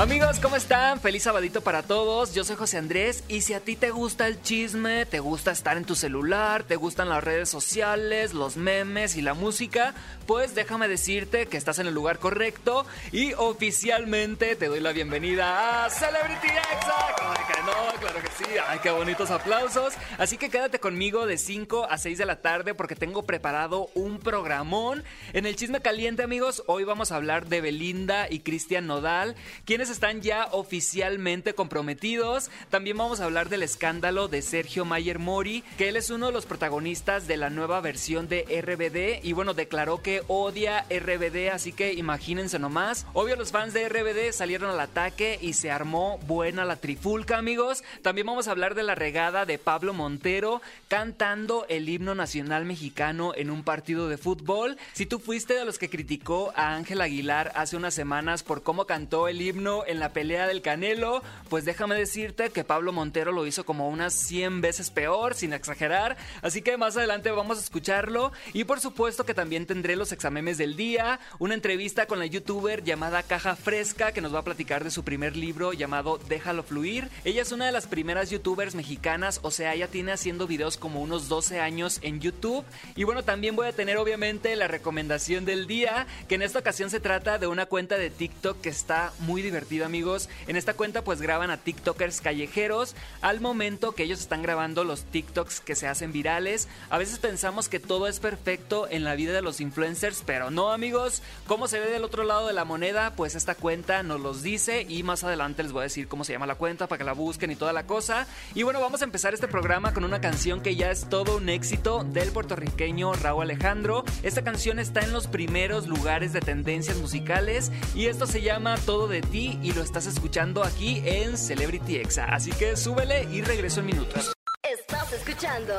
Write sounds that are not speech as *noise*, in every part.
Amigos, ¿cómo están? Feliz sabadito para todos. Yo soy José Andrés y si a ti te gusta el chisme, te gusta estar en tu celular, te gustan las redes sociales, los memes y la música, pues déjame decirte que estás en el lugar correcto y oficialmente te doy la bienvenida a Celebrity Exa. Claro que no, claro que sí. Ay, qué bonitos aplausos. Así que quédate conmigo de 5 a 6 de la tarde porque tengo preparado un programón. En el chisme caliente, amigos, hoy vamos a hablar de Belinda y Cristian Nodal, quienes están ya oficialmente comprometidos. También vamos a hablar del escándalo de Sergio Mayer Mori, que él es uno de los protagonistas de la nueva versión de RBD y bueno, declaró que odia RBD, así que imagínense nomás. Obvio los fans de RBD salieron al ataque y se armó buena la trifulca, amigos. También vamos a hablar de la regada de Pablo Montero cantando el himno nacional mexicano en un partido de fútbol. Si tú fuiste de los que criticó a Ángel Aguilar hace unas semanas por cómo cantó el himno en la pelea del Canelo, pues déjame decirte que Pablo Montero lo hizo como unas 100 veces peor, sin exagerar. Así que más adelante vamos a escucharlo. Y por supuesto que también tendré los examemes del día, una entrevista con la youtuber llamada Caja Fresca que nos va a platicar de su primer libro llamado Déjalo Fluir. Ella es una de las primeras youtubers mexicanas, o sea, ella tiene haciendo videos como unos 12 años en YouTube. Y bueno, también voy a tener obviamente la recomendación del día, que en esta ocasión se trata de una cuenta de TikTok que está muy divertida amigos. En esta cuenta pues graban a TikTokers callejeros al momento que ellos están grabando los TikToks que se hacen virales. A veces pensamos que todo es perfecto en la vida de los influencers, pero no amigos. ¿Cómo se ve del otro lado de la moneda? Pues esta cuenta nos los dice y más adelante les voy a decir cómo se llama la cuenta para que la busquen y toda la cosa. Y bueno, vamos a empezar este programa con una canción que ya es todo un éxito del puertorriqueño Raúl Alejandro. Esta canción está en los primeros lugares de tendencias musicales y esto se llama Todo de ti y lo estás escuchando aquí en Celebrity Exa. Así que súbele y regreso en minutos. Estás escuchando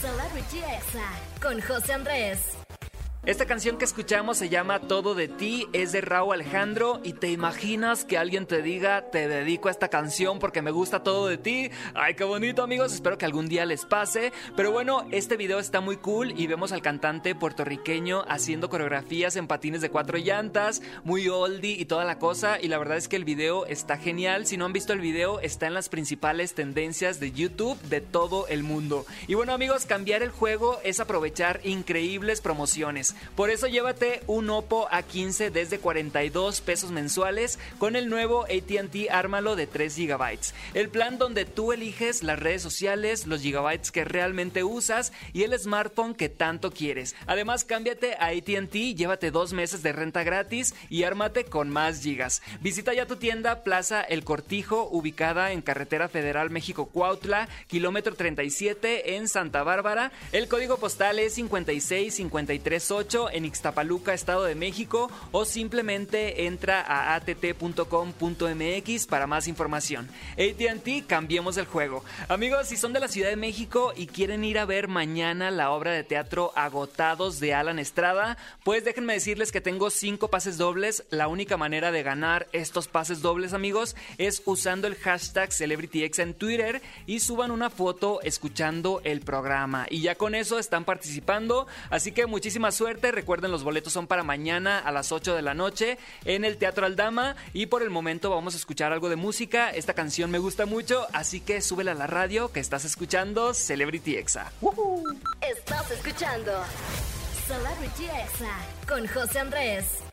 Celebrity Exa con José Andrés. Esta canción que escuchamos se llama Todo de ti, es de Raúl Alejandro y te imaginas que alguien te diga te dedico a esta canción porque me gusta todo de ti. Ay, qué bonito amigos, espero que algún día les pase. Pero bueno, este video está muy cool y vemos al cantante puertorriqueño haciendo coreografías en patines de cuatro llantas, muy oldie y toda la cosa. Y la verdad es que el video está genial. Si no han visto el video, está en las principales tendencias de YouTube de todo el mundo. Y bueno amigos, cambiar el juego es aprovechar increíbles promociones. Por eso llévate un Oppo A15 desde 42 pesos mensuales con el nuevo ATT Ármalo de 3 GB. El plan donde tú eliges las redes sociales, los gigabytes que realmente usas y el smartphone que tanto quieres. Además, cámbiate a ATT, llévate dos meses de renta gratis y ármate con más gigas. Visita ya tu tienda Plaza El Cortijo, ubicada en Carretera Federal México Cuautla, kilómetro 37 en Santa Bárbara. El código postal es 56538 en Ixtapaluca, Estado de México, o simplemente entra a att.com.mx para más información. ATT, cambiemos el juego. Amigos, si son de la Ciudad de México y quieren ir a ver mañana la obra de teatro Agotados de Alan Estrada, pues déjenme decirles que tengo cinco pases dobles. La única manera de ganar estos pases dobles, amigos, es usando el hashtag CelebrityX en Twitter y suban una foto escuchando el programa. Y ya con eso están participando. Así que muchísima suerte Recuerden, los boletos son para mañana a las 8 de la noche en el Teatro Aldama. Y por el momento vamos a escuchar algo de música. Esta canción me gusta mucho, así que súbela a la radio que estás escuchando Celebrity Exa. Estás escuchando Celebrity Exa con José Andrés.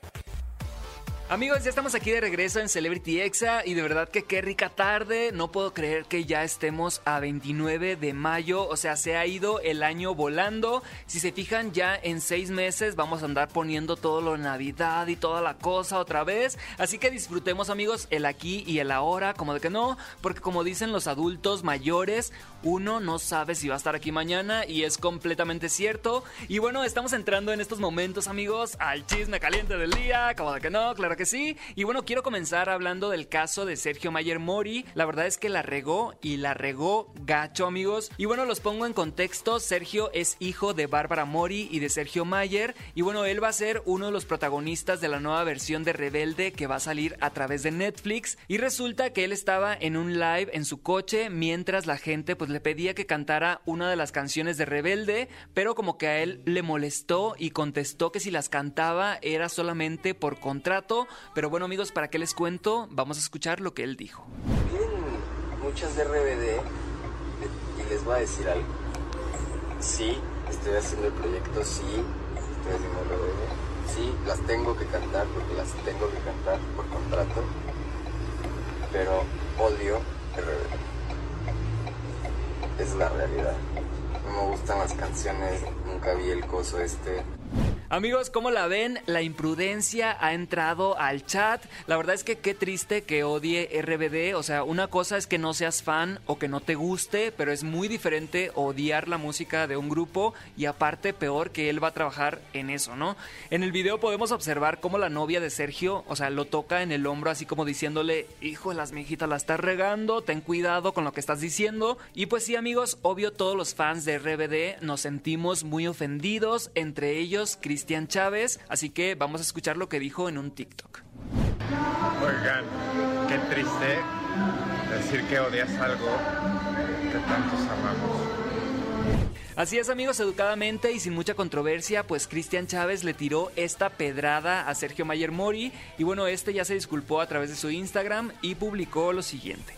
Amigos, ya estamos aquí de regreso en Celebrity Exa y de verdad que qué rica tarde. No puedo creer que ya estemos a 29 de mayo, o sea, se ha ido el año volando. Si se fijan, ya en seis meses vamos a andar poniendo todo lo Navidad y toda la cosa otra vez. Así que disfrutemos, amigos, el aquí y el ahora, como de que no, porque como dicen los adultos mayores, uno no sabe si va a estar aquí mañana y es completamente cierto. Y bueno, estamos entrando en estos momentos, amigos, al chisme caliente del día, como de que no, claro que sí. Y bueno, quiero comenzar hablando del caso de Sergio Mayer Mori. La verdad es que la regó y la regó gacho, amigos. Y bueno, los pongo en contexto. Sergio es hijo de Bárbara Mori y de Sergio Mayer. Y bueno, él va a ser uno de los protagonistas de la nueva versión de Rebelde que va a salir a través de Netflix. Y resulta que él estaba en un live en su coche mientras la gente pues le pedía que cantara una de las canciones de Rebelde, pero como que a él le molestó y contestó que si las cantaba era solamente por contrato. Pero bueno amigos, ¿para qué les cuento? Vamos a escuchar lo que él dijo. Vienen muchas de RBD y les voy a decir algo. Sí, estoy haciendo el proyecto, sí, estoy haciendo RBD. Sí, las tengo que cantar porque las tengo que cantar por contrato. Pero odio RBD. Es la realidad. No me gustan las canciones, nunca vi el coso este. Amigos, ¿cómo la ven? La imprudencia ha entrado al chat. La verdad es que qué triste que odie RBD. O sea, una cosa es que no seas fan o que no te guste, pero es muy diferente odiar la música de un grupo y aparte peor que él va a trabajar en eso, ¿no? En el video podemos observar cómo la novia de Sergio, o sea, lo toca en el hombro así como diciéndole, hijo de las mijitas, la estás regando, ten cuidado con lo que estás diciendo. Y pues sí, amigos, obvio todos los fans de RBD nos sentimos muy ofendidos, entre ellos Cristian Cristian Chávez, así que vamos a escuchar lo que dijo en un TikTok. Oigan, qué triste decir que odias algo que tantos amamos. Así es amigos, educadamente y sin mucha controversia, pues Cristian Chávez le tiró esta pedrada a Sergio Mayer Mori y bueno, este ya se disculpó a través de su Instagram y publicó lo siguiente.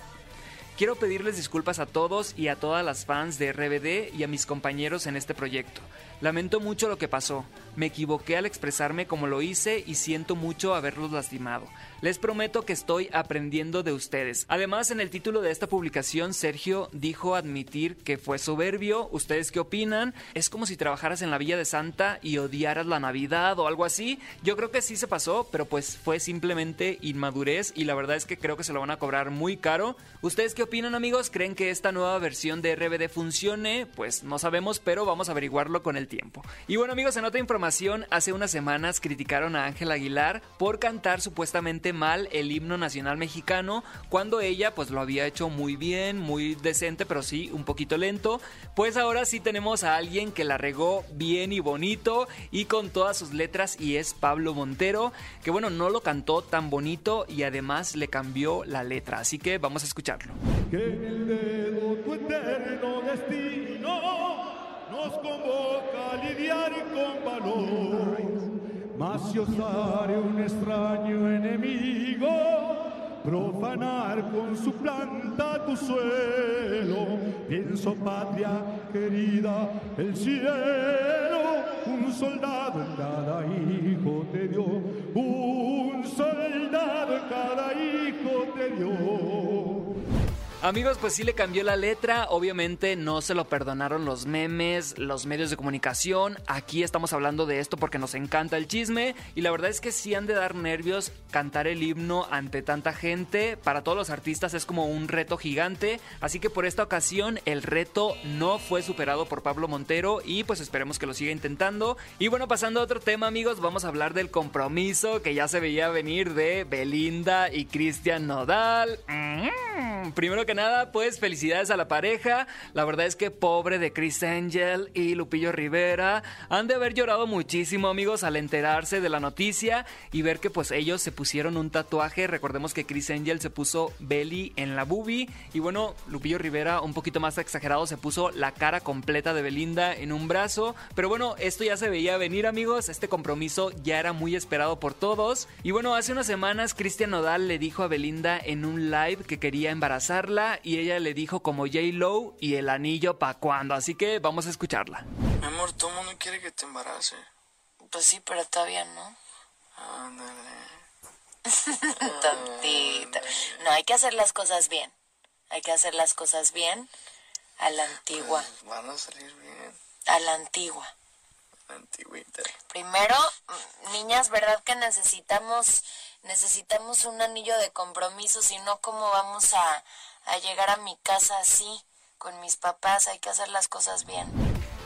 Quiero pedirles disculpas a todos y a todas las fans de RBD y a mis compañeros en este proyecto. Lamento mucho lo que pasó. Me equivoqué al expresarme como lo hice y siento mucho haberlos lastimado. Les prometo que estoy aprendiendo de ustedes. Además, en el título de esta publicación, Sergio dijo admitir que fue soberbio. ¿Ustedes qué opinan? Es como si trabajaras en la Villa de Santa y odiaras la Navidad o algo así. Yo creo que sí se pasó, pero pues fue simplemente inmadurez y la verdad es que creo que se lo van a cobrar muy caro. ¿Ustedes qué opinan amigos? ¿Creen que esta nueva versión de RBD funcione? Pues no sabemos, pero vamos a averiguarlo con el tiempo. Y bueno amigos, en otra información, hace unas semanas criticaron a Ángela Aguilar por cantar supuestamente mal el himno nacional mexicano cuando ella pues lo había hecho muy bien, muy decente, pero sí un poquito lento. Pues ahora sí tenemos a alguien que la regó bien y bonito y con todas sus letras y es Pablo Montero, que bueno, no lo cantó tan bonito y además le cambió la letra, así que vamos a escucharlo. Nos convoca a lidiar con valor. Mas si osare un extraño enemigo profanar con su planta tu suelo, pienso patria querida, el cielo, un soldado en cada hijo te dio, un soldado en cada hijo te dio. Amigos, pues sí le cambió la letra, obviamente no se lo perdonaron los memes, los medios de comunicación, aquí estamos hablando de esto porque nos encanta el chisme y la verdad es que sí han de dar nervios cantar el himno ante tanta gente, para todos los artistas es como un reto gigante, así que por esta ocasión el reto no fue superado por Pablo Montero y pues esperemos que lo siga intentando. Y bueno, pasando a otro tema amigos, vamos a hablar del compromiso que ya se veía venir de Belinda y Cristian Nodal. Mm, primero que nada, pues felicidades a la pareja. La verdad es que pobre de Chris Angel y Lupillo Rivera han de haber llorado muchísimo, amigos, al enterarse de la noticia y ver que pues ellos se pusieron un tatuaje. Recordemos que Chris Angel se puso Belly en la boobie y bueno, Lupillo Rivera un poquito más exagerado se puso la cara completa de Belinda en un brazo. Pero bueno, esto ya se veía venir, amigos. Este compromiso ya era muy esperado por todos. Y bueno, hace unas semanas Cristian Nodal le dijo a Belinda en un live que quería embarazarla y ella le dijo como J. Lo y el anillo pa' cuando. Así que vamos a escucharla. Mi amor, todo el mundo quiere que te embarace. Pues sí, pero todavía no. Ándale. *laughs* Tontita. No, hay que hacer las cosas bien. Hay que hacer las cosas bien a la antigua. Pues van a salir bien. A la antigua. La antigüita. Primero, mm, niñas, ¿verdad que necesitamos necesitamos un anillo de compromiso? Si no, ¿cómo vamos a, a llegar a mi casa así? Con mis papás hay que hacer las cosas bien.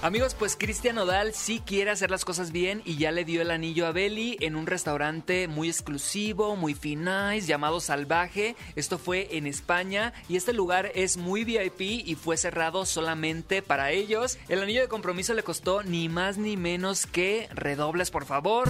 Amigos, pues Cristian Nodal sí quiere hacer las cosas bien y ya le dio el anillo a Belly en un restaurante muy exclusivo, muy finais, llamado Salvaje. Esto fue en España y este lugar es muy VIP y fue cerrado solamente para ellos. El anillo de compromiso le costó ni más ni menos que redobles, por favor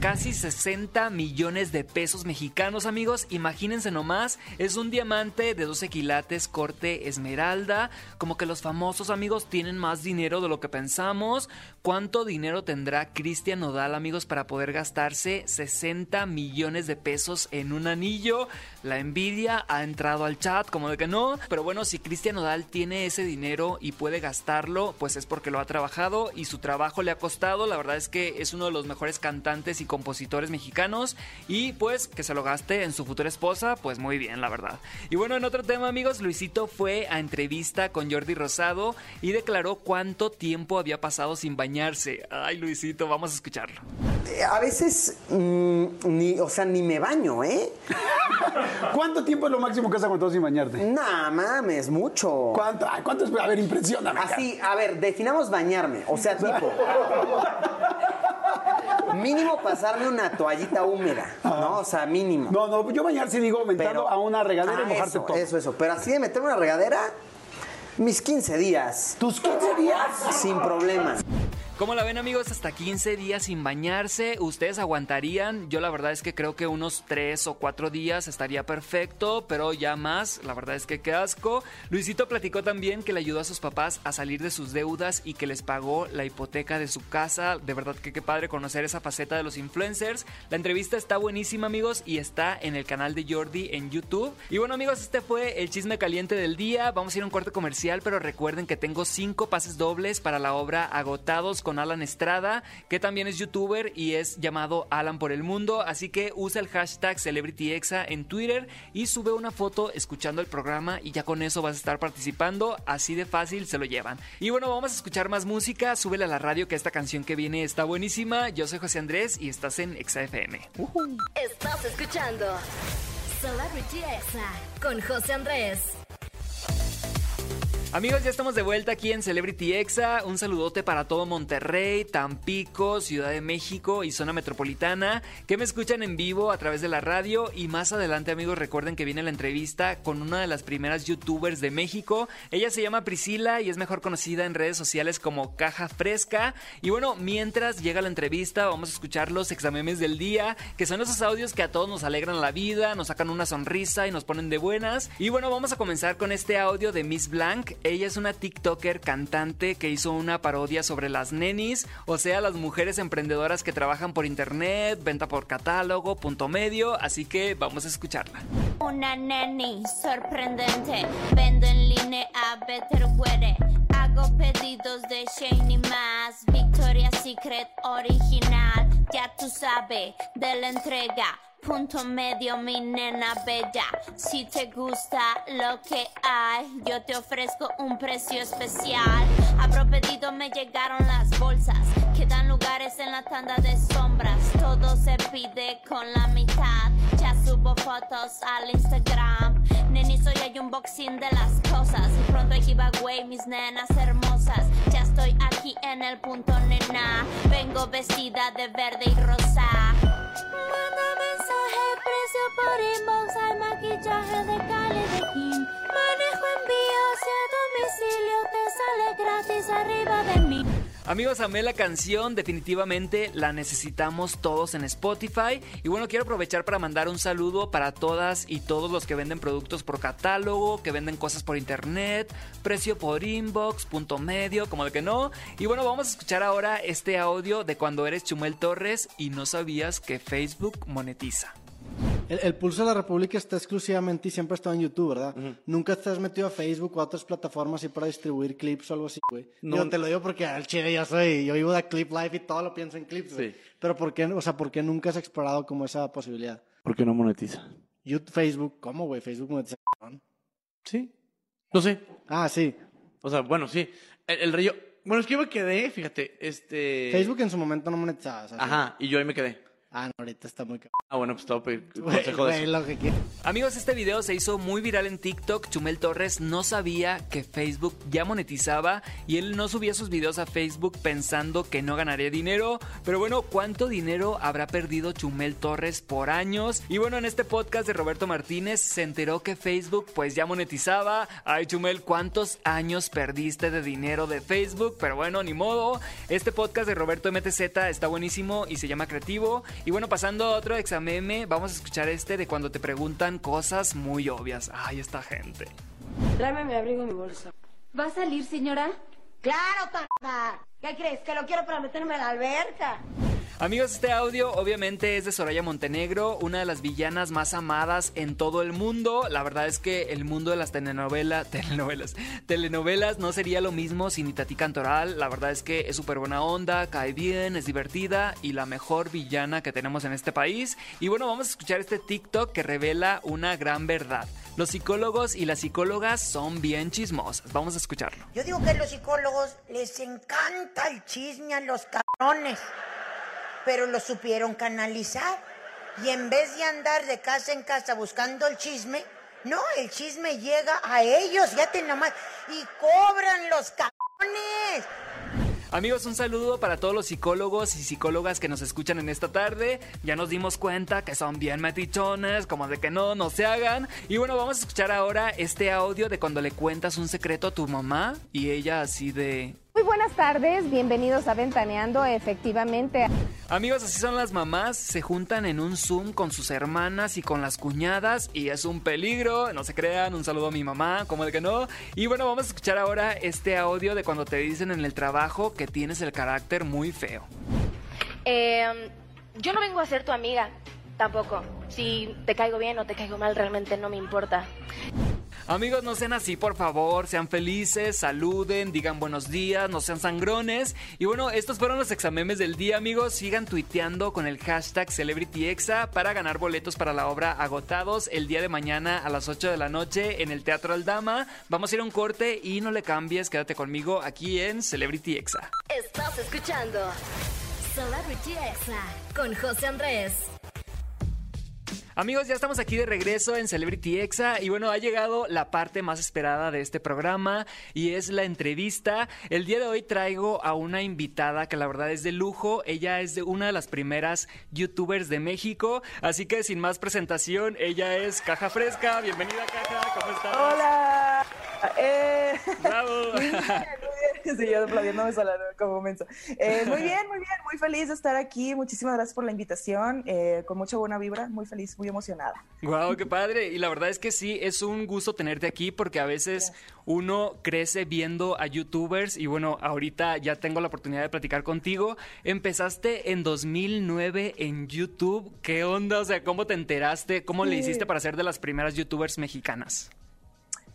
casi 60 millones de pesos mexicanos, amigos. Imagínense nomás, es un diamante de 12 quilates corte esmeralda. Como que los famosos amigos tienen más dinero de lo que pensamos. ¿Cuánto dinero tendrá Cristian Nodal, amigos, para poder gastarse 60 millones de pesos en un anillo? La envidia ha entrado al chat, como de que no. Pero bueno, si Cristian Nodal tiene ese dinero y puede gastarlo, pues es porque lo ha trabajado y su trabajo le ha costado. La verdad es que es uno de los mejores cantantes y compositores mexicanos y pues que se lo gaste en su futura esposa, pues muy bien, la verdad. Y bueno, en otro tema, amigos, Luisito fue a entrevista con Jordi Rosado y declaró cuánto tiempo había pasado sin bañarse. Ay, Luisito, vamos a escucharlo. A veces, mm, ni, o sea, ni me baño, ¿eh? ¿Cuánto tiempo es lo máximo que has aguantado sin bañarte? Nah, mames, mucho. ¿Cuánto? Ay, ¿Cuánto es? A ver, impresióname. Así, a ver, definamos bañarme. O sea, tipo. mínimo pasarme una toallita húmeda, ¿no? O sea, mínimo. No, no, yo bañar sí digo aumentando Pero- a una regadera Ah, y mojarte eso, todo. Eso, eso. Pero así de meterme una regadera, mis 15 días. ¿Tus 15 días? Sin problemas. ¿Cómo la ven amigos? Hasta 15 días sin bañarse. ¿Ustedes aguantarían? Yo la verdad es que creo que unos 3 o 4 días estaría perfecto, pero ya más, la verdad es que qué asco. Luisito platicó también que le ayudó a sus papás a salir de sus deudas y que les pagó la hipoteca de su casa. De verdad que qué padre conocer esa faceta de los influencers. La entrevista está buenísima amigos y está en el canal de Jordi en YouTube. Y bueno amigos, este fue el chisme caliente del día. Vamos a ir a un corte comercial, pero recuerden que tengo 5 pases dobles para la obra Agotados con Alan Estrada, que también es youtuber y es llamado Alan por el Mundo. Así que usa el hashtag CelebrityExa en Twitter y sube una foto escuchando el programa y ya con eso vas a estar participando. Así de fácil se lo llevan. Y bueno, vamos a escuchar más música. Súbele a la radio que esta canción que viene está buenísima. Yo soy José Andrés y estás en ExaFM. Estás escuchando Celebrity Exa con José Andrés. Amigos, ya estamos de vuelta aquí en Celebrity Exa. Un saludote para todo Monterrey, Tampico, Ciudad de México y zona metropolitana que me escuchan en vivo a través de la radio. Y más adelante, amigos, recuerden que viene la entrevista con una de las primeras youtubers de México. Ella se llama Priscila y es mejor conocida en redes sociales como Caja Fresca. Y bueno, mientras llega la entrevista, vamos a escuchar los examemes del día, que son esos audios que a todos nos alegran la vida, nos sacan una sonrisa y nos ponen de buenas. Y bueno, vamos a comenzar con este audio de Miss Blank. Ella es una TikToker cantante que hizo una parodia sobre las nenis, o sea, las mujeres emprendedoras que trabajan por internet, venta por catálogo, punto medio, así que vamos a escucharla. Una neni sorprendente, vendo en línea Better Weather. Hago pedidos de Shane y más. Victoria's Secret original, ya tú sabes de la entrega. Punto medio, mi nena bella. Si te gusta lo que hay, yo te ofrezco un precio especial. Abro pedido, me llegaron las bolsas. Quedan lugares en la tanda de sombras. Todo se pide con la mitad. Ya subo fotos al Instagram. Neni, soy hay unboxing de las cosas. Y pronto hay giveaway, mis nenas hermosas. Ya estoy aquí en el punto, nena. Vengo vestida de verde y rosa. Manda mensaje, inbox. Hay maquillaje de Cali de Kim. Manejo envíos a domicilio. Te sale gratis arriba de mí. Amigos, amé la canción, definitivamente la necesitamos todos en Spotify. Y bueno, quiero aprovechar para mandar un saludo para todas y todos los que venden productos por catálogo, que venden cosas por internet, precio por inbox, punto medio, como de que no. Y bueno, vamos a escuchar ahora este audio de cuando eres Chumel Torres y no sabías que Facebook monetiza. El, el Pulso de la República está exclusivamente y siempre ha estado en YouTube, ¿verdad? Nunca te has metido a Facebook o a otras plataformas así para distribuir clips o algo así, güey. No. Yo te lo digo porque al chile yo soy, yo vivo de Clip Life y todo lo pienso en clips, güey. Sí. Pero ¿por qué, o sea, por qué nunca has explorado como esa posibilidad? ¿Por qué no monetiza? YouTube, Facebook, ¿cómo, güey? Facebook monetiza. Sí. No sé. Ah, sí. O sea, bueno, sí. El, el rollo. Bueno, es que yo me quedé, fíjate, este. Facebook en su momento no monetizaba. o sea, sí. Ajá, y yo ahí me quedé. Ah, no, ahorita está muy cabrón. Ah, bueno, pues *laughs* Güey, consejo de güey, eso. lo que quieras. Amigos, este video se hizo muy viral en TikTok. Chumel Torres no sabía que Facebook ya monetizaba y él no subía sus videos a Facebook pensando que no ganaría dinero. Pero bueno, ¿cuánto dinero habrá perdido Chumel Torres por años? Y bueno, en este podcast de Roberto Martínez se enteró que Facebook pues ya monetizaba. Ay, Chumel, ¿cuántos años perdiste de dinero de Facebook? Pero bueno, ni modo. Este podcast de Roberto MTZ está buenísimo y se llama Creativo. Y bueno, pasando a otro exameme, vamos a escuchar este de cuando te preguntan cosas muy obvias. Ay, esta gente. Tráeme mi abrigo y mi bolsa. ¿Va a salir, señora? ¡Claro, tarda! ¿Qué crees? ¿Que lo quiero para meterme a la alberca? Amigos, este audio obviamente es de Soraya Montenegro, una de las villanas más amadas en todo el mundo. La verdad es que el mundo de las telenovelas, *laughs* telenovelas, telenovelas no sería lo mismo sin Itatí Cantoral. La verdad es que es súper buena onda, cae bien, es divertida y la mejor villana que tenemos en este país. Y bueno, vamos a escuchar este TikTok que revela una gran verdad. Los psicólogos y las psicólogas son bien chismosas. Vamos a escucharlo. Yo digo que a los psicólogos les encanta el chisme a los cabrones, pero lo supieron canalizar. Y en vez de andar de casa en casa buscando el chisme, no, el chisme llega a ellos, ya te nomás, y cobran los cabrones. Amigos, un saludo para todos los psicólogos y psicólogas que nos escuchan en esta tarde. Ya nos dimos cuenta que son bien metichones, como de que no, no se hagan. Y bueno, vamos a escuchar ahora este audio de cuando le cuentas un secreto a tu mamá y ella así de... Muy buenas tardes, bienvenidos a Ventaneando, efectivamente. Amigos, así son las mamás, se juntan en un Zoom con sus hermanas y con las cuñadas y es un peligro, no se crean, un saludo a mi mamá, como de que no. Y bueno, vamos a escuchar ahora este audio de cuando te dicen en el trabajo que tienes el carácter muy feo. Eh, yo no vengo a ser tu amiga, tampoco. Si te caigo bien o te caigo mal, realmente no me importa. Amigos, no sean así, por favor. Sean felices, saluden, digan buenos días, no sean sangrones. Y bueno, estos fueron los examemes del día, amigos. Sigan tuiteando con el hashtag CelebrityExa para ganar boletos para la obra Agotados el día de mañana a las 8 de la noche en el Teatro Aldama. Vamos a ir a un corte y no le cambies, quédate conmigo aquí en Celebrity Exa. Estás escuchando Celebrity Exa con José Andrés. Amigos, ya estamos aquí de regreso en Celebrity Exa y bueno, ha llegado la parte más esperada de este programa y es la entrevista. El día de hoy traigo a una invitada que la verdad es de lujo. Ella es de una de las primeras youtubers de México, así que sin más presentación, ella es Caja Fresca. Bienvenida Caja, ¿cómo estás? Hola. Eh... Bravo. *laughs* Muy bien, muy bien. Sí, yo aplaudiéndome sola ¿no? como menso. Eh, muy bien, muy bien, muy feliz de estar aquí. Muchísimas gracias por la invitación. Eh, con mucha buena vibra, muy feliz, muy emocionada. Wow, qué padre. Y la verdad es que sí, es un gusto tenerte aquí porque a veces uno crece viendo a youtubers y bueno, ahorita ya tengo la oportunidad de platicar contigo. Empezaste en 2009 en YouTube. ¿Qué onda? O sea, ¿cómo te enteraste? ¿Cómo le hiciste para ser de las primeras youtubers mexicanas?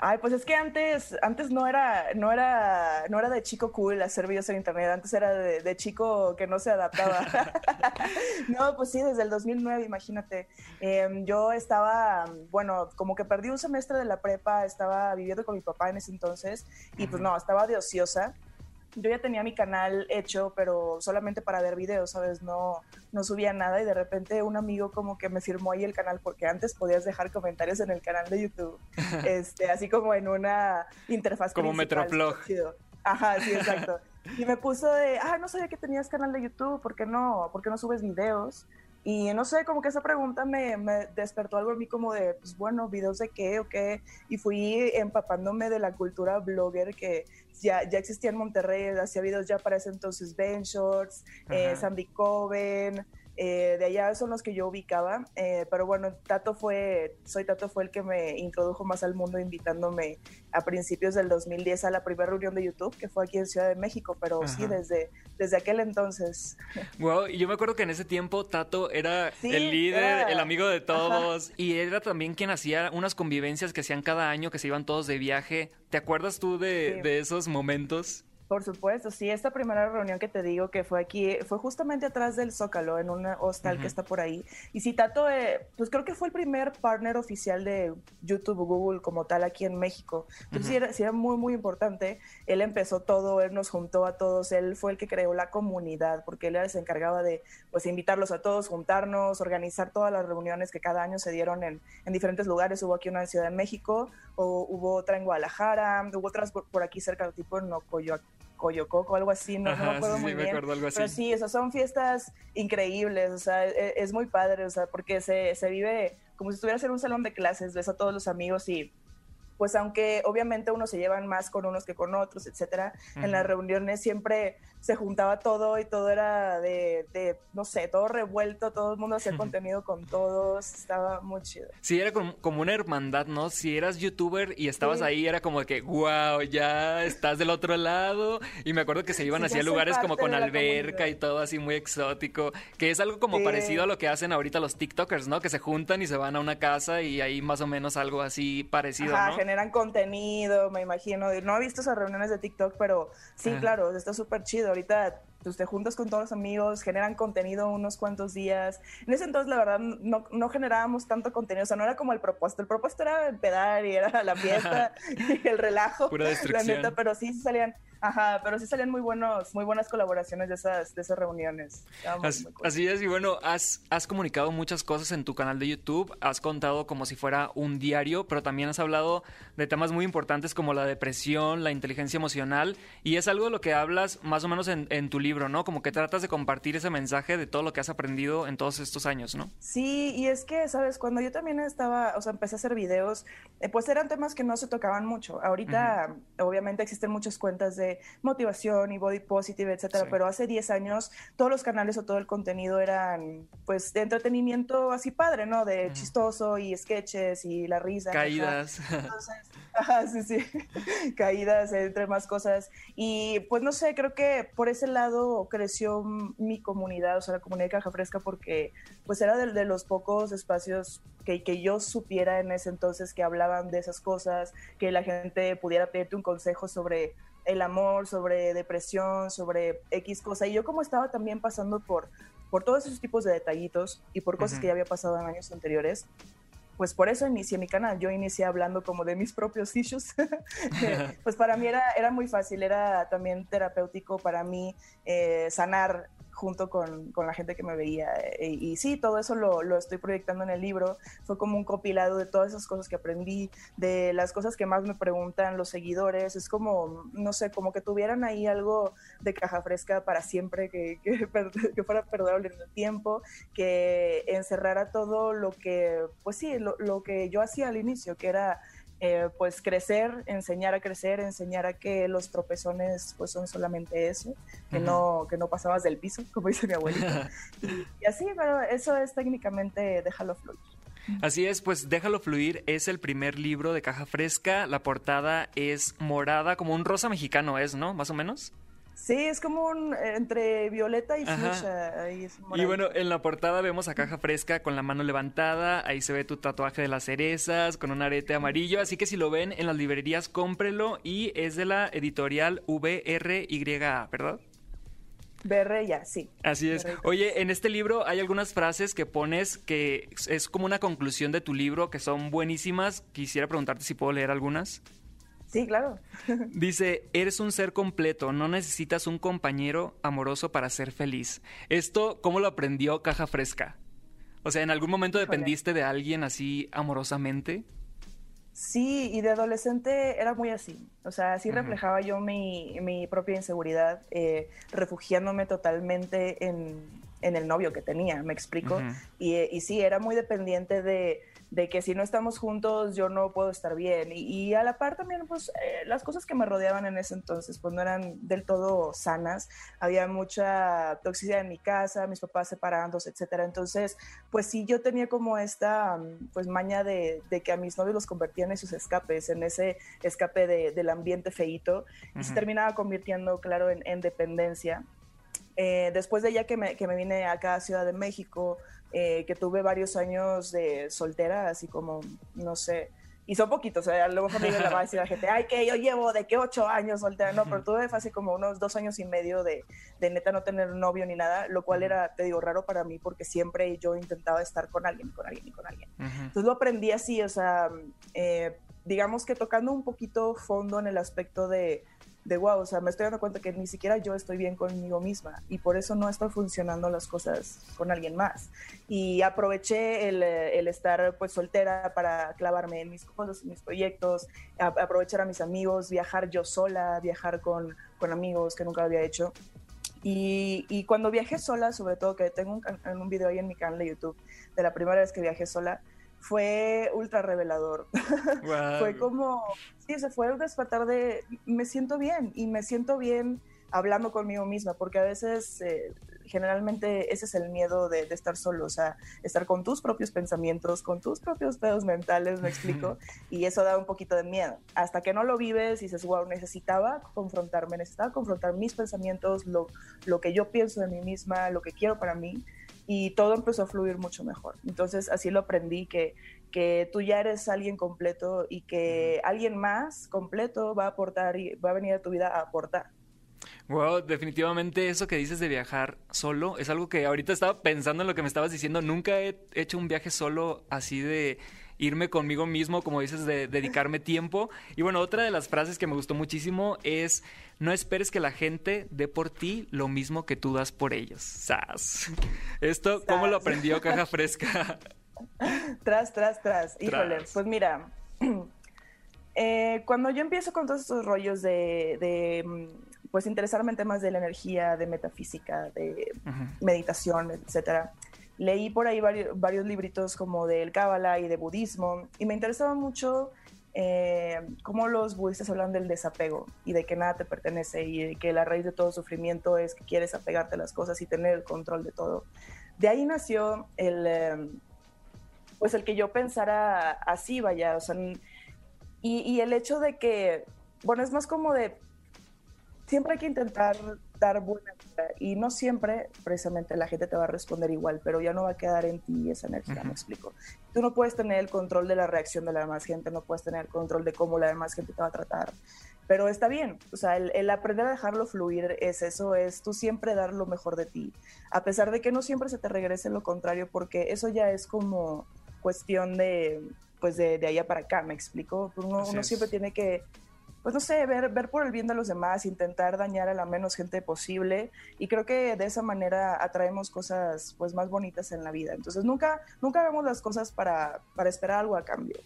Ay, pues es que antes, antes no era, no era, no era de chico cool hacer videos en internet, antes era de, de chico que no se adaptaba. *laughs* no, pues sí, desde el 2009, imagínate. Em, yo estaba, bueno, como que perdí un semestre de la prepa, estaba viviendo con mi papá en ese entonces, y pues no, estaba de ociosa. Yo ya tenía mi canal hecho, pero solamente para ver videos, ¿sabes? No, no subía nada y de repente un amigo como que me firmó ahí el canal porque antes podías dejar comentarios en el canal de YouTube, *laughs* este, así como en una interfaz Como Metroplog. Ajá, sí, exacto. *laughs* Y me puso de, ah, no sabía que tenías canal de YouTube, ¿por qué no? ¿Por qué no subes videos? Y no sé, como que esa pregunta me, me despertó algo en mí como de, pues bueno, videos de qué o qué. Y fui empapándome de la cultura blogger que ya, ya existía en Monterrey, hacía videos ya para ese entonces Ben Shorts, eh. Sandy Coven, eh, de allá son los que yo ubicaba. eh, pero bueno, Tato fue, soy Tato fue el que me introdujo más al mundo invitándome a principios del 2010 a la primera reunión de YouTube, que fue aquí en Ciudad de México, pero sí, desde, desde aquel entonces. *laughs* Wow, y yo me acuerdo que en ese tiempo Tato era Sí, el líder, era- el amigo de todos, y era también quien hacía unas convivencias que hacían cada año, que se iban todos de viaje. ¿Te acuerdas tú de, Sí. de esos momentos? Por supuesto, sí, esta primera reunión que te digo que fue aquí, fue justamente atrás del Zócalo, en un hostal que está por ahí. Y sí, Tato, eh, pues creo que fue el primer partner oficial de YouTube, Google como tal aquí en México. Entonces sí, Ujú. era, sí era muy, muy importante. Él empezó todo, él nos juntó a todos, él fue el que creó la comunidad, porque él se encargaba de pues invitarlos a todos, juntarnos, organizar todas las reuniones que cada año se dieron en, en diferentes lugares. Hubo aquí una en Ciudad de México, o hubo otra en Guadalajara, hubo otras por, por aquí cerca, tipo en Ocoyo- Coyococo, algo así, no, no me acuerdo sí, sí, muy me bien. acuerdo algo Pero así. sí, o sea, son fiestas increíbles, o sea, e- es, muy padre, o sea, porque se, se vive como si estuvieras en un salón de clases, ves a todos los amigos y pues aunque obviamente unos se llevan más con unos que con otros, etcétera, en las reuniones siempre se juntaba todo y todo era de, de, no sé, todo revuelto, todo el mundo hacía contenido con todos, estaba muy chido. Sí, era como, como una hermandad, ¿no? Si eras youtuber y estabas Sí. ahí, era como de que, wow, ya estás del otro lado. Y me acuerdo que se iban Sí, así a ya soy lugares como con alberca comunidad. y todo así muy exótico, que es algo como Sí. parecido a lo que hacen ahorita los TikTokers, ¿no? Que se juntan y se van a una casa y ahí más o menos algo así parecido, Ajá, ¿no? Generan contenido, me imagino. No he visto esas reuniones de TikTok, pero sí, Ajá. claro, está súper chido. Ahorita pues, te juntas con todos los amigos, generan contenido unos cuantos días. En ese entonces, la verdad, no, no generábamos tanto contenido. O sea, no era como el propósito. El propósito era empedar y era *laughs* la fiesta y el relajo. Pura La destrucción. neta, pero sí salían, ajá, pero sí salían muy buenos, muy buenas colaboraciones de esas, de esas reuniones. Muy cool. así es, y bueno, has, has comunicado muchas cosas en tu canal de YouTube, has contado como si fuera un diario, pero también has hablado de temas muy importantes como la depresión, la inteligencia emocional, y es algo de lo que hablas más o menos en, en tu libro, ¿no? Como que tratas de compartir ese mensaje de todo lo que has aprendido en todos estos años, ¿no? Sí, y es que, ¿sabes? Cuando yo también estaba, o sea, empecé a hacer videos, eh, pues eran temas que no se tocaban mucho. Ahorita, obviamente, existen muchas cuentas de motivación y body positive, etcétera, Sí. pero hace 10 años todos los canales o todo el contenido eran, pues, de entretenimiento así padre, ¿no? De chistoso y sketches y la risa. Caídas. Entonces, sí, sí, *laughs* caídas, entre más cosas. Y pues no sé, creo que por ese lado creció mi comunidad, o sea, la comunidad de Caja Fresca, porque pues era de, de los pocos espacios que, que yo supiera en ese entonces que hablaban de esas cosas, que la gente pudiera pedirte un consejo sobre el amor, sobre depresión, sobre X cosa. Y yo como estaba también pasando por, por todos esos tipos de detallitos y por cosas que ya había pasado en años anteriores, pues por eso inicié mi canal. Yo inicié hablando como de mis propios issues. *laughs* *laughs* pues para mí era, era muy fácil, era también terapéutico para mí eh, sanar junto con, con la gente que me veía. Eh, y sí, todo eso lo, lo estoy proyectando en el libro. Fue como un compilado de todas esas cosas que aprendí, de las cosas que más me preguntan los seguidores. Es como, no sé, como que tuvieran ahí algo de caja fresca para siempre, que, que, *laughs* que fuera perdurable en el tiempo, que encerrara todo lo que, pues sí, lo, lo que yo hacía al inicio, que era eh, pues crecer, enseñar a crecer, enseñar a que los tropezones pues son solamente eso, que, no, que no pasabas del piso, *laughs* como dice mi abuelita. *laughs* y, y así, pero eso es técnicamente déjalo fluir. Así es, pues Déjalo Fluir es el primer libro de caja fresca, la portada es morada, como un rosa mexicano es, ¿no? Más o menos. Sí, es como un, eh, entre violeta y fuchsia. ahí es Y bueno, en la portada vemos a Caja Fresca con la mano levantada, ahí se ve tu tatuaje de las cerezas, con un arete amarillo, así que si lo ven en las librerías, cómprelo y es de la editorial VRYA, ¿verdad? Ya, sí. Así es. Oye, en este libro hay algunas frases que pones que es como una conclusión de tu libro que son buenísimas. Quisiera preguntarte si puedo leer algunas. Sí, claro. *laughs* Dice, eres un ser completo, no necesitas un compañero amoroso para ser feliz. Esto, ¿cómo lo aprendió Caja Fresca? O sea, ¿en algún momento Híjole. dependiste de alguien así amorosamente? Sí, y de adolescente era muy así. O sea, así reflejaba yo mi, mi propia inseguridad, eh, refugiándome totalmente en, en el novio que tenía, me explico. Y sí, era muy dependiente de, de que si no estamos juntos yo no puedo estar bien. Y, y a la par también, pues eh, las cosas que me rodeaban en ese entonces, pues no eran del todo sanas. Había mucha toxicidad en mi casa, mis papás separándose, etcétera. Entonces, pues sí, yo tenía como esta, mm, pues maña de, de que a mis novios los convertía en esos escapes, en ese escape de- del ambiente feíto. Y se terminaba convirtiendo, claro, en, en dependencia. Eh, después de ya que me, que me vine acá a Ciudad de México, eh, que tuve varios años de soltera, así como, no sé, y son poquitos, o sea, luego familia le va a decir a la gente, ay, que yo llevo de que ocho años soltera, no, pero tuve hace como unos dos años y medio de, de neta no tener novio ni nada, lo cual era, te digo, raro para mí porque siempre yo intentaba estar con alguien, con alguien y con alguien. Entonces lo aprendí así, o sea, eh, digamos que tocando un poquito fondo en el aspecto de, de wow, o sea, me estoy dando cuenta que ni siquiera yo estoy bien conmigo misma y por eso no están funcionando las cosas con alguien más. Y aproveché el, eh, el estar pues soltera para clavarme en mis cosas, en mis proyectos, aprovechar a mis amigos, viajar yo sola, viajar con, con amigos que nunca había hecho. Y, y cuando viajé sola, sobre todo que tengo un, un video ahí en mi canal de YouTube de la primera vez que viajé sola, fue ultra revelador. *laughs* Fue como, sí, se fue el despertar de, me siento bien y me siento bien hablando conmigo misma, porque a veces eh, generalmente ese es el miedo de, de estar solo, o sea, estar con tus propios pensamientos, con tus propios pedos mentales, me explico, y eso da un poquito de miedo. Hasta que no lo vives y dices, wow, necesitaba confrontarme, necesitaba confrontar mis pensamientos, lo, lo que yo pienso de mí misma, lo que quiero para mí, y todo empezó a fluir mucho mejor. Entonces así lo aprendí, que, que tú ya eres alguien completo y que alguien más completo va a aportar y va a venir a tu vida a aportar. Wow, definitivamente eso que dices de viajar solo es algo que ahorita estaba pensando en lo que me estabas diciendo. Nunca he hecho un viaje solo así de irme conmigo mismo, como dices, de dedicarme tiempo. Y bueno, otra de las frases que me gustó muchísimo es, no esperes que la gente dé por ti lo mismo que tú das por ellos. ¡Sas! Esto, ¿cómo lo aprendió Caja Fresca? *laughs* Tras, tras, tras. Híjole, Tras. pues mira, *clears throat* eh, cuando yo empiezo con todos estos rollos de, de, mm, pues interesarme en temas de la energía, de metafísica, de meditación, etcétera, leí por ahí varios, varios libritos como del Cábala y de budismo y me interesaba mucho eh, cómo los budistas hablan del desapego y de que nada te pertenece y que la raíz de todo sufrimiento es que quieres apegarte a las cosas y tener el control de todo. De ahí nació el, eh, pues el que yo pensara así, vaya, o sea, y, y el hecho de que, bueno, es más como de, siempre hay que intentar dar buena vida y no siempre precisamente la gente te va a responder igual, pero ya no va a quedar en ti esa energía, Ujú. me explico. Tú no puedes tener el control de la reacción de la demás gente, no puedes tener el control de cómo la demás gente te va a tratar, pero está bien, o sea, el, el aprender a dejarlo fluir es eso, es tú siempre dar lo mejor de ti, a pesar de que no siempre se te regrese lo contrario, porque eso ya es como cuestión de, pues de, de allá para acá, me explico, uno, uno siempre tiene que pues no sé, ver, ver por el bien de los demás, intentar dañar a la menos gente posible y creo que de esa manera atraemos cosas pues más bonitas en la vida. Entonces nunca, nunca hagamos las cosas para, para esperar algo a cambio.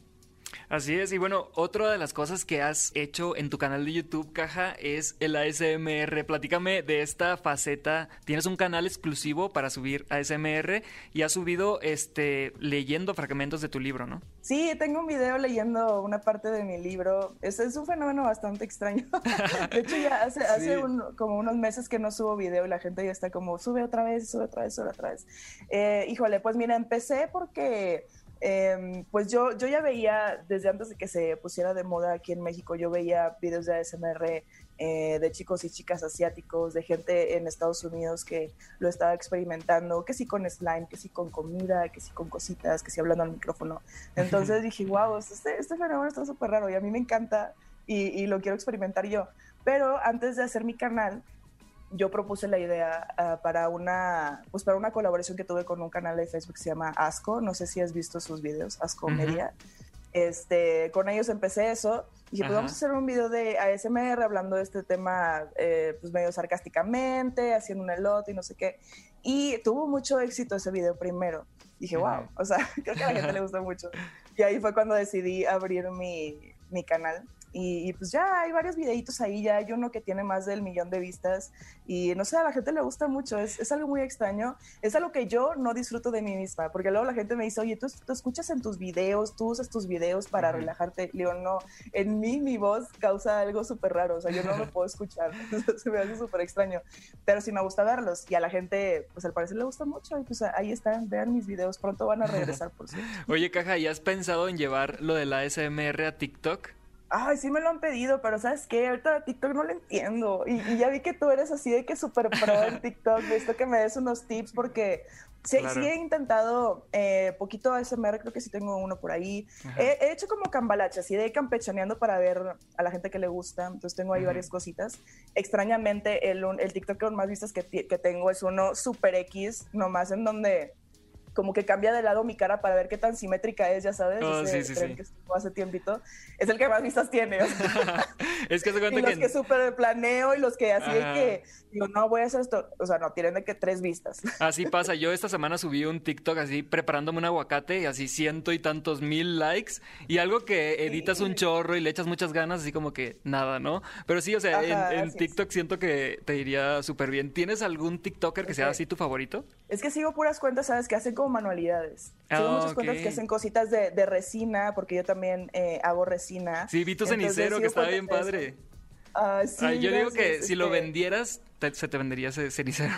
Así es, y bueno, otra de las cosas que has hecho en tu canal de YouTube, Caja, es el ASMR. Platícame de esta faceta. Tienes un canal exclusivo para subir ASMR y has subido este leyendo fragmentos de tu libro, ¿no? Sí, tengo un video leyendo una parte de mi libro. Es, es un fenómeno bastante extraño. *laughs* De hecho, ya hace, hace Sí. un- como unos meses que no subo video y la gente ya está como, sube otra vez, sube otra vez, sube otra vez. Eh, híjole, pues mira, empecé porque em, pues yo, yo ya veía, desde antes de que se pusiera de moda aquí en México, yo veía videos de ASMR eh, de chicos y chicas asiáticos, de gente en Estados Unidos que lo estaba experimentando, que sí con slime, que sí con comida, que sí con cositas, que sí hablando al micrófono. Entonces *laughs* dije, wow, este, este fenómeno está súper raro y a mí me encanta y, y lo quiero experimentar yo. Pero antes de hacer mi canal, yo propuse la idea ah, para una pues para una colaboración que tuve con un canal de Facebook que se llama Asco, no sé si has visto sus videos, Asco. Media. Este, con ellos empecé eso. Y dije, pues vamos a hacer un video de ASMR hablando de este tema eh, pues medio sarcásticamente, haciendo un elote y no sé qué. Y tuvo mucho éxito ese video primero. Dije, wow, o sea, *laughs* creo que a la gente le gustó mucho. Y ahí fue cuando decidí abrir mi, mi canal. Y, y pues ya hay varios videitos ahí, ya hay uno que tiene más del millón de vistas y no sé, a la gente le gusta mucho, es, es algo muy extraño, es algo que yo no disfruto de mí misma, porque luego la gente me dice, oye, tú, tú escuchas en tus videos, tú usas tus videos para relajarte, le digo, no, en mí mi voz causa algo súper raro, o sea, yo no lo *laughs* puedo escuchar, *laughs* se me hace súper extraño, pero sí me gusta verlos y a la gente, pues al parecer le gusta mucho y pues ahí están, vean mis videos, pronto van a regresar, por cierto. *laughs* Oye, Caja, ¿y has pensado en llevar lo del ASMR a TikTok? Ay, sí me lo han pedido, pero ¿sabes qué? Ahorita TikTok no lo entiendo. Y, y ya vi que tú eres así de que súper pro en TikTok. Necesito que me des unos tips porque sí, Claro. sí he intentado eh, poquito ASMR, creo que sí tengo uno por ahí. Ajá. He, he hecho como cambalache, así de campechaneando para ver a la gente que le gusta. Entonces tengo ahí Ujú. varias cositas. Extrañamente, el, el TikTok con más vistas que, que tengo es uno super X, nomás en donde como que cambia de lado mi cara para ver qué tan simétrica es, ya sabes. Oh, ese sí, sí, tren sí. que estuvo hace tiempito. Es el que más vistas tiene. o sea, *laughs* Es que se y cuenta los que... que súper planeo y los que así de que digo, no voy a hacer esto. O sea, no, tienen de que tres vistas. *laughs* Así pasa. Yo esta semana subí un TikTok así preparándome un aguacate y así ciento y tantos mil likes y algo que editas un chorro y le echas muchas ganas así como que nada, ¿no? Pero sí, o sea, en- Ajá, en, es. TikTok siento que te iría súper bien. ¿Tienes algún TikToker que sea Ok. así tu favorito? Es que sigo puras cuentas, ¿sabes? Que hacen como manualidades. Sigo Ah, muchas cuentas ok. que hacen cositas de, de resina, porque yo también eh, hago resina. Sí, vi tu Entonces, cenicero que estaba bien cuentas padre. Ah, sí, Ay, yo digo que si lo este, vendieras, te- se te vendería ese cenicero.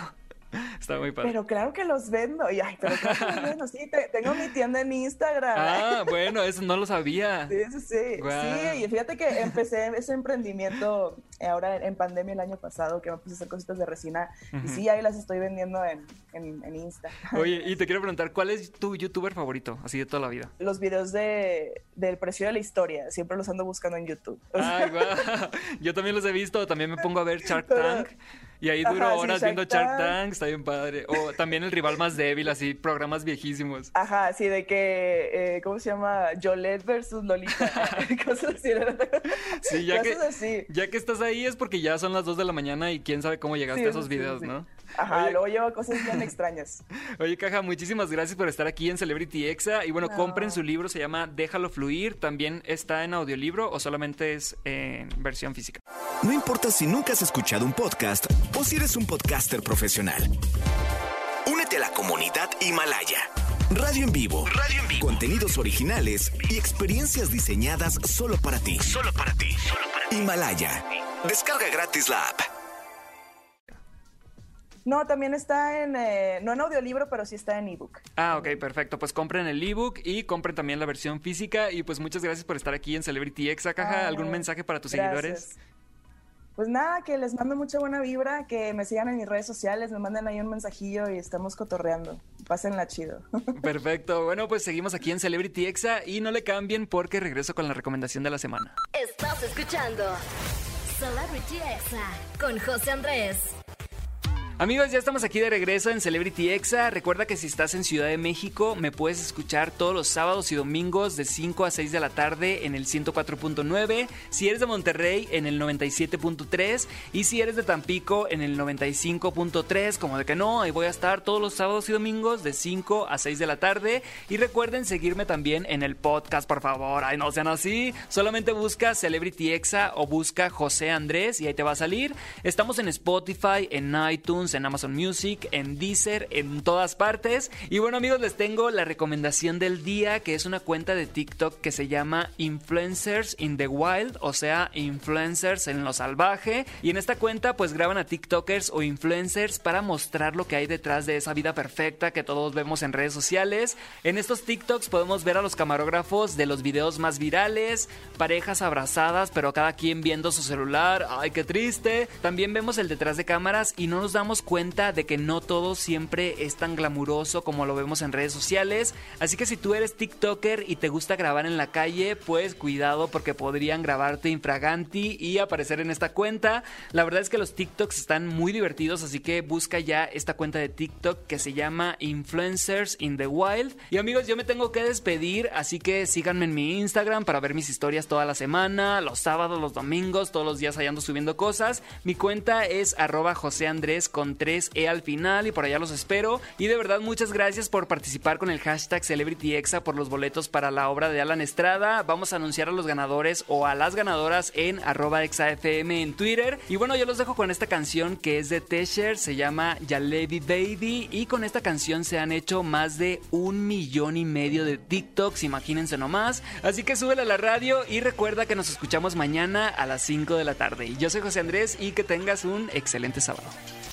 Está muy padre. Pero claro que los vendo. Y, ay, pero claro que los vendo. Sí, te- tengo mi tienda en Instagram. Ah, *laughs* bueno, eso no lo sabía. Sí, sí, sí. Sí, y fíjate que empecé ese emprendimiento eh, ahora en pandemia el año pasado, que me puse a hacer cositas de resina. Y sí, ahí las estoy vendiendo en, en, en Insta. Oye, y te *laughs* quiero preguntar, ¿cuál es tu youtuber favorito, así de toda la vida? Los videos de, del precio de la historia, siempre los ando buscando en YouTube. Ay, guau. *laughs* Yo también los he visto, también me pongo a ver Shark Tank. Y ahí Ajá, sí, horas viendo Shark Tank. Está bien padre. O también el rival más débil, así, programas viejísimos. Ajá, sí, de que, eh, ¿cómo se llama? Yolette versus Lolita. *laughs* *laughs* Cosas así. Sí, ya que, así. ya que estás ahí es porque ya son las 2 de la mañana y quién sabe cómo llegaste Sí, a esos videos, sí. ¿no? Ajá, Oye. luego llevo cosas bien extrañas. *laughs* Oye, Caja, muchísimas gracias por estar aquí en Celebrity Exa. Y bueno, No. compren su libro, se llama Déjalo Fluir. También está en audiolibro o solamente es en versión física. No importa si nunca has escuchado un podcast o si eres un podcaster profesional. Únete a la comunidad Himalaya. Radio en vivo. Radio en vivo. Contenidos originales y experiencias diseñadas solo para ti. Solo para ti. Himalaya. Descarga gratis la app. No, también está en, eh, no en audiolibro, pero sí está en ebook. Ah, ok, perfecto. Pues compren el ebook y compren también la versión física. Y pues muchas gracias por estar aquí en Celebrity Exa, Caja. ¿Algún mensaje para tus gracias. seguidores? Pues nada, que les mando mucha buena vibra, que me sigan en mis redes sociales, me manden ahí un mensajillo y estamos cotorreando. Pásenla chido. *laughs* Perfecto. Bueno, pues seguimos aquí en Celebrity Exa y no le cambien porque regreso con la recomendación de la semana. Estás escuchando Celebrity Exa con José Andrés. Amigos, ya estamos aquí de regreso en Celebrity Exa. Recuerda que si estás en Ciudad de México, me puedes escuchar todos los sábados y domingos de 5 a 6 de la tarde en el 104.9. Si eres de Monterrey, en el 97.3. Y si eres de Tampico, en el 95.3. Como de que no, ahí voy a estar todos los sábados y domingos de 5 a 6 de la tarde. Y recuerden seguirme también en el podcast, por favor. Ay, no sean así. Solamente busca Celebrity Exa o busca José Andrés y ahí te va a salir. Estamos en Spotify, en iTunes, en Amazon Music, en Deezer, en todas partes. Y bueno amigos, les tengo la recomendación del día, que es una cuenta de TikTok que se llama Influencers in the Wild, o sea, influencers en lo salvaje. Y en esta cuenta pues graban a TikTokers o influencers para mostrar lo que hay detrás de esa vida perfecta que todos vemos en redes sociales. En estos TikToks podemos ver a los camarógrafos de los videos más virales, parejas abrazadas, pero cada quien viendo su celular. Ay, qué triste. También vemos el detrás de cámaras y no nos damos cuenta de que no todo siempre es tan glamuroso como lo vemos en redes sociales. Así que si tú eres TikToker y te gusta grabar en la calle, pues cuidado porque podrían grabarte infraganti y aparecer en esta cuenta. La verdad es que los TikToks están muy divertidos, así que busca ya esta cuenta de TikTok que se llama Influencers in the Wild. Y amigos, yo me tengo que despedir, así que síganme en mi Instagram para ver mis historias toda la semana, los sábados, los domingos, todos los días ahí ando subiendo cosas. Mi cuenta es arroba José 3E al final y por allá los espero. Y de verdad muchas gracias por participar con el hashtag CelebrityExa por los boletos para la obra de Alan Estrada. Vamos a anunciar a los ganadores o a las ganadoras en arroba exafm en Twitter. Y bueno, yo los dejo con esta canción que es de Tesher, se llama Jalebi Baby y con esta canción se han hecho más de un millón y medio de TikToks, imagínense nomás. Así que súbele a la radio y recuerda que nos escuchamos mañana a las 5 de la tarde. Yo soy José Andrés y que tengas un excelente sábado.